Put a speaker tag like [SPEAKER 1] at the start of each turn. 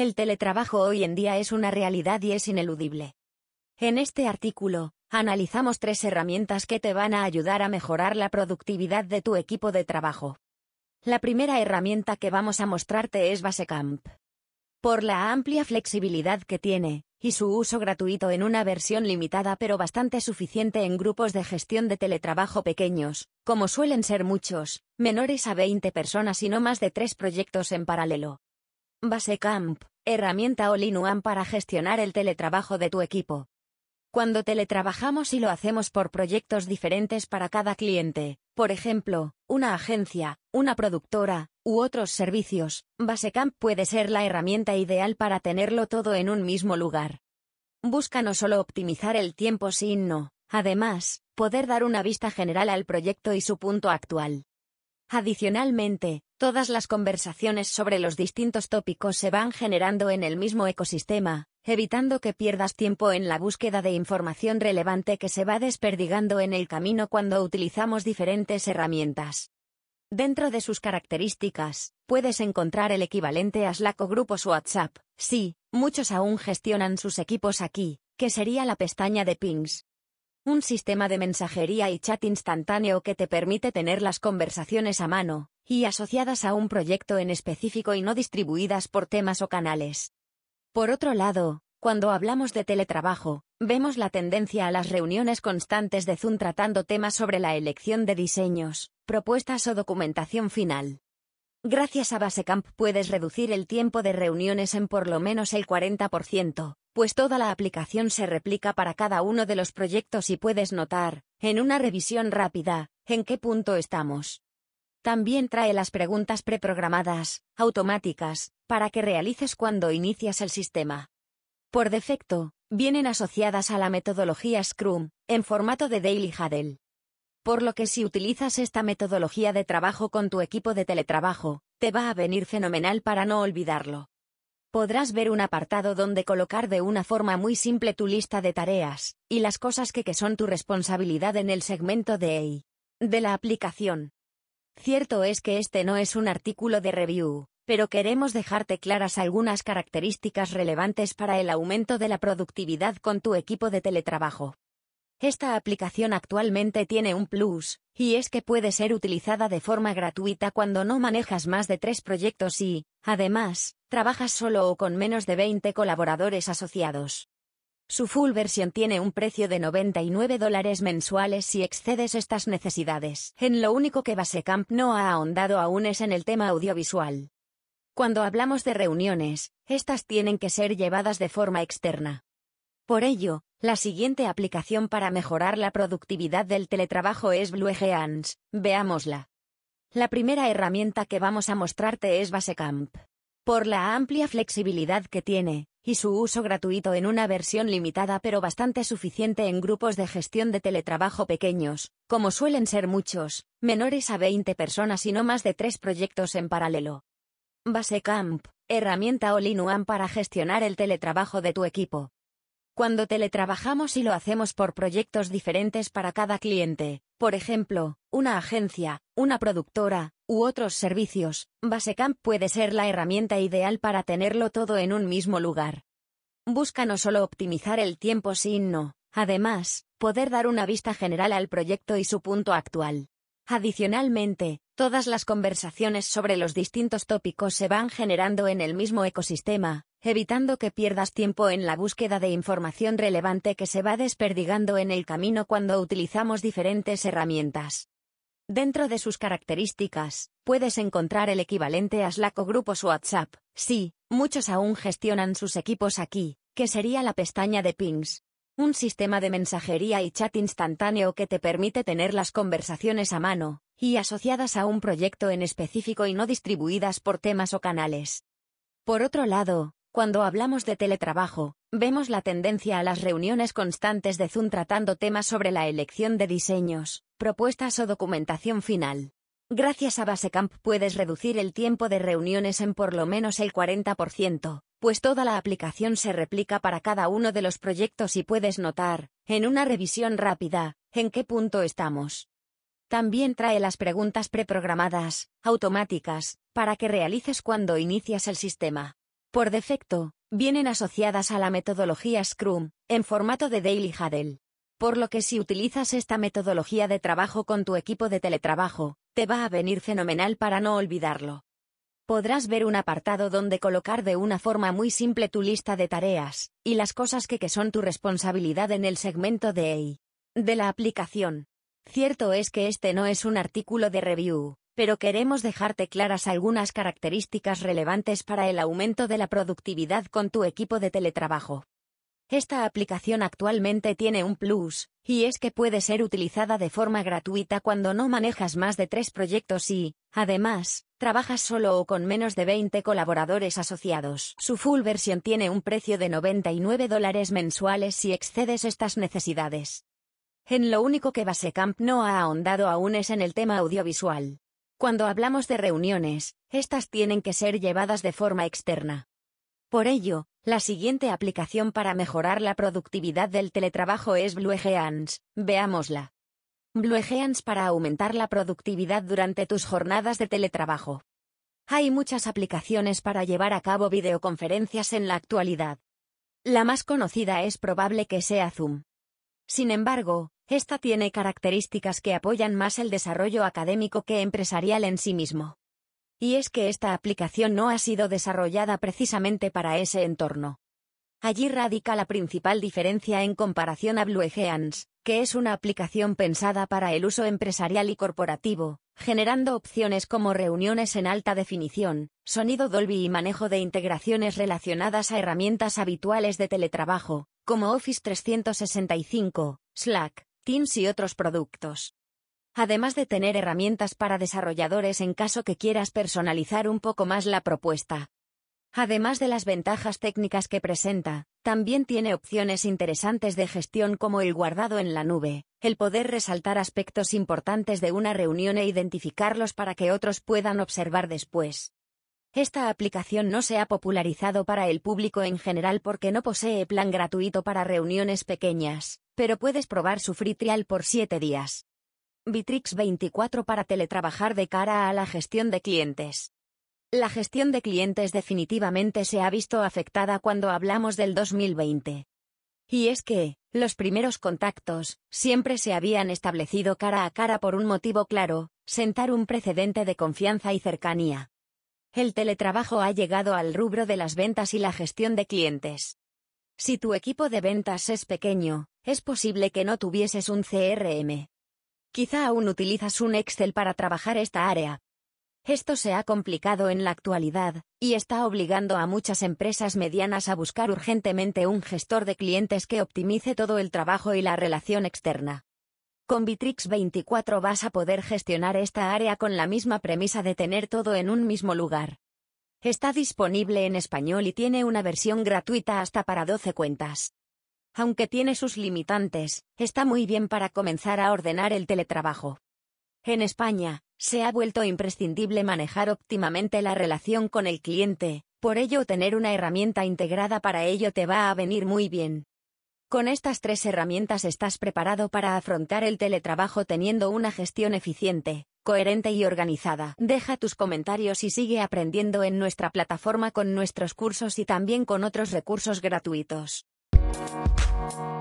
[SPEAKER 1] El teletrabajo hoy en día es una realidad y es ineludible. En este artículo, analizamos tres herramientas que te van a ayudar a mejorar la productividad de tu equipo de trabajo. La primera herramienta que vamos a mostrarte es Basecamp. Por la amplia flexibilidad que tiene, y su uso gratuito en una versión limitada pero bastante suficiente en grupos de gestión de teletrabajo pequeños, como suelen ser muchos, menores a 20 personas y no más de tres proyectos en paralelo. Basecamp, herramienta all-in-one para gestionar el teletrabajo de tu equipo. Cuando teletrabajamos y lo hacemos por proyectos diferentes para cada cliente, por ejemplo, una agencia, una productora, u otros servicios, Basecamp puede ser la herramienta ideal para tenerlo todo en un mismo lugar. Busca no solo optimizar el tiempo sino, además, poder dar una vista general al proyecto y su punto actual. Adicionalmente, todas las conversaciones sobre los distintos tópicos se van generando en el mismo ecosistema, evitando que pierdas tiempo en la búsqueda de información relevante que se va desperdigando en el camino cuando utilizamos diferentes herramientas. Dentro de sus características, puedes encontrar el equivalente a Slack o grupos WhatsApp. Sí, muchos aún gestionan sus equipos aquí, que sería la pestaña de pings. Un sistema de mensajería y chat instantáneo que te permite tener las conversaciones a mano, y asociadas a un proyecto en específico y no distribuidas por temas o canales. Por otro lado, cuando hablamos de teletrabajo, vemos la tendencia a las reuniones constantes de Zoom tratando temas sobre la elección de diseños, propuestas o documentación final. Gracias a Basecamp puedes reducir el tiempo de reuniones en por lo menos el 40%, pues toda la aplicación se replica para cada uno de los proyectos y puedes notar, en una revisión rápida, en qué punto estamos. También trae las preguntas preprogramadas, automáticas, para que realices cuando inicias el sistema. Por defecto, vienen asociadas a la metodología Scrum, en formato de Daily Huddle. Por lo que si utilizas esta metodología de trabajo con tu equipo de teletrabajo, te va a venir fenomenal para no olvidarlo. Podrás ver un apartado donde colocar de una forma muy simple tu lista de tareas, y las cosas que, son tu responsabilidad en el segmento de. De la aplicación. Cierto es que este no es un artículo de review, pero queremos dejarte claras algunas características relevantes para el aumento de la productividad con tu equipo de teletrabajo. Esta aplicación actualmente tiene un plus, y es que puede ser utilizada de forma gratuita cuando no manejas más de tres proyectos y, además, trabajas solo o con menos de 20 colaboradores asociados. Su full versión tiene un precio de 99 dólares mensuales si excedes estas necesidades. En lo único que Basecamp no ha ahondado aún es en el tema audiovisual. Cuando hablamos de reuniones, estas tienen que ser llevadas de forma externa. Por ello, la siguiente aplicación para mejorar la productividad del teletrabajo es BlueGeans. Veámosla. La primera herramienta que vamos a mostrarte es Basecamp. Por la amplia flexibilidad que tiene, y su uso gratuito en una versión limitada pero bastante suficiente en grupos de gestión de teletrabajo pequeños, como suelen ser muchos, menores a 20 personas y no más de tres proyectos en paralelo. Basecamp, herramienta all-in-one para gestionar el teletrabajo de tu equipo. Cuando teletrabajamos y lo hacemos por proyectos diferentes para cada cliente, por ejemplo, una agencia, una productora, u otros servicios, Basecamp puede ser la herramienta ideal para tenerlo todo en un mismo lugar. Busca no solo optimizar el tiempo sino, además, poder dar una vista general al proyecto y su punto actual. Adicionalmente, todas las conversaciones sobre los distintos tópicos se van generando en el mismo ecosistema, evitando que pierdas tiempo en la búsqueda de información relevante que se va desperdigando en el camino cuando utilizamos diferentes herramientas. Dentro de sus características, puedes encontrar el equivalente a Slack o grupos WhatsApp. Sí, muchos aún gestionan sus equipos aquí, que sería la pestaña de pings. Un sistema de mensajería y chat instantáneo que te permite tener las conversaciones a mano, y asociadas a un proyecto en específico y no distribuidas por temas o canales. Por otro lado, cuando hablamos de teletrabajo, vemos la tendencia a las reuniones constantes de Zoom tratando temas sobre la elección de diseños, propuestas o documentación final. Gracias a Basecamp puedes reducir el tiempo de reuniones en por lo menos el 40%, pues toda la aplicación se replica para cada uno de los proyectos y puedes notar, en una revisión rápida, en qué punto estamos. También trae las preguntas preprogramadas, automáticas, para que realices cuando inicias el sistema. Por defecto, vienen asociadas a la metodología Scrum, en formato de Daily Huddle. Por lo que si utilizas esta metodología de trabajo con tu equipo de teletrabajo, te va a venir fenomenal para no olvidarlo. Podrás ver un apartado donde colocar de una forma muy simple tu lista de tareas, y las cosas que, son tu responsabilidad en el segmento de EI. De la aplicación. Cierto es que este no es un artículo de review, pero queremos dejarte claras algunas características relevantes para el aumento de la productividad con tu equipo de teletrabajo. Esta aplicación actualmente tiene un plus, y es que puede ser utilizada de forma gratuita cuando no manejas más de tres proyectos y, además, trabajas solo o con menos de 20 colaboradores asociados. Su full versión tiene un precio de 99 dólares mensuales si excedes estas necesidades. En lo único que Basecamp no ha ahondado aún es en el tema audiovisual. Cuando hablamos de reuniones, estas tienen que ser llevadas de forma externa. Por ello, la siguiente aplicación para mejorar la productividad del teletrabajo es BlueGeans. Veámosla. BlueGeans para aumentar la productividad durante tus jornadas de teletrabajo. Hay muchas aplicaciones para llevar a cabo videoconferencias en la actualidad. La más conocida es probable que sea Zoom. Sin embargo, esta tiene características que apoyan más el desarrollo académico que empresarial en sí mismo. Y es que esta aplicación no ha sido desarrollada precisamente para ese entorno. Allí radica la principal diferencia en comparación a BlueGeans, que es una aplicación pensada para el uso empresarial y corporativo, generando opciones como reuniones en alta definición, sonido Dolby y manejo de integraciones relacionadas a herramientas habituales de teletrabajo, como Office 365, Slack, Teams y otros productos además de tener herramientas para desarrolladores en caso que quieras personalizar un poco más la propuesta. Además de las ventajas técnicas que presenta, también tiene opciones interesantes de gestión como el guardado en la nube, el poder resaltar aspectos importantes de una reunión e identificarlos para que otros puedan observar después. Esta aplicación no se ha popularizado para el público en general porque no posee plan gratuito para reuniones pequeñas, pero puedes probar su free trial por 7 días. Bitrix 24 para teletrabajar de cara a la gestión de clientes. La gestión de clientes definitivamente se ha visto afectada cuando hablamos del 2020. Y es que, los primeros contactos, siempre se habían establecido cara a cara por un motivo claro, sentar un precedente de confianza y cercanía. El teletrabajo ha llegado al rubro de las ventas y la gestión de clientes. Si tu equipo de ventas es pequeño, es posible que no tuvieses un CRM, Quizá aún utilizas un Excel para trabajar esta área. Esto se ha complicado en la actualidad, y está obligando a muchas empresas medianas a buscar urgentemente un gestor de clientes que optimice todo el trabajo y la relación externa. Con Bitrix 24 vas a poder gestionar esta área con la misma premisa de tener todo en un mismo lugar. Está disponible en español y tiene una versión gratuita hasta para 12 cuentas. Aunque tiene sus limitantes, está muy bien para comenzar a ordenar el teletrabajo. En España, se ha vuelto imprescindible manejar óptimamente la relación con el cliente, por ello tener una herramienta integrada para ello te va a venir muy bien. Con estas tres herramientas estás preparado para afrontar el teletrabajo teniendo una gestión eficiente, coherente y organizada. Deja tus comentarios y sigue aprendiendo en nuestra plataforma con nuestros cursos y también con otros recursos gratuitos. Thank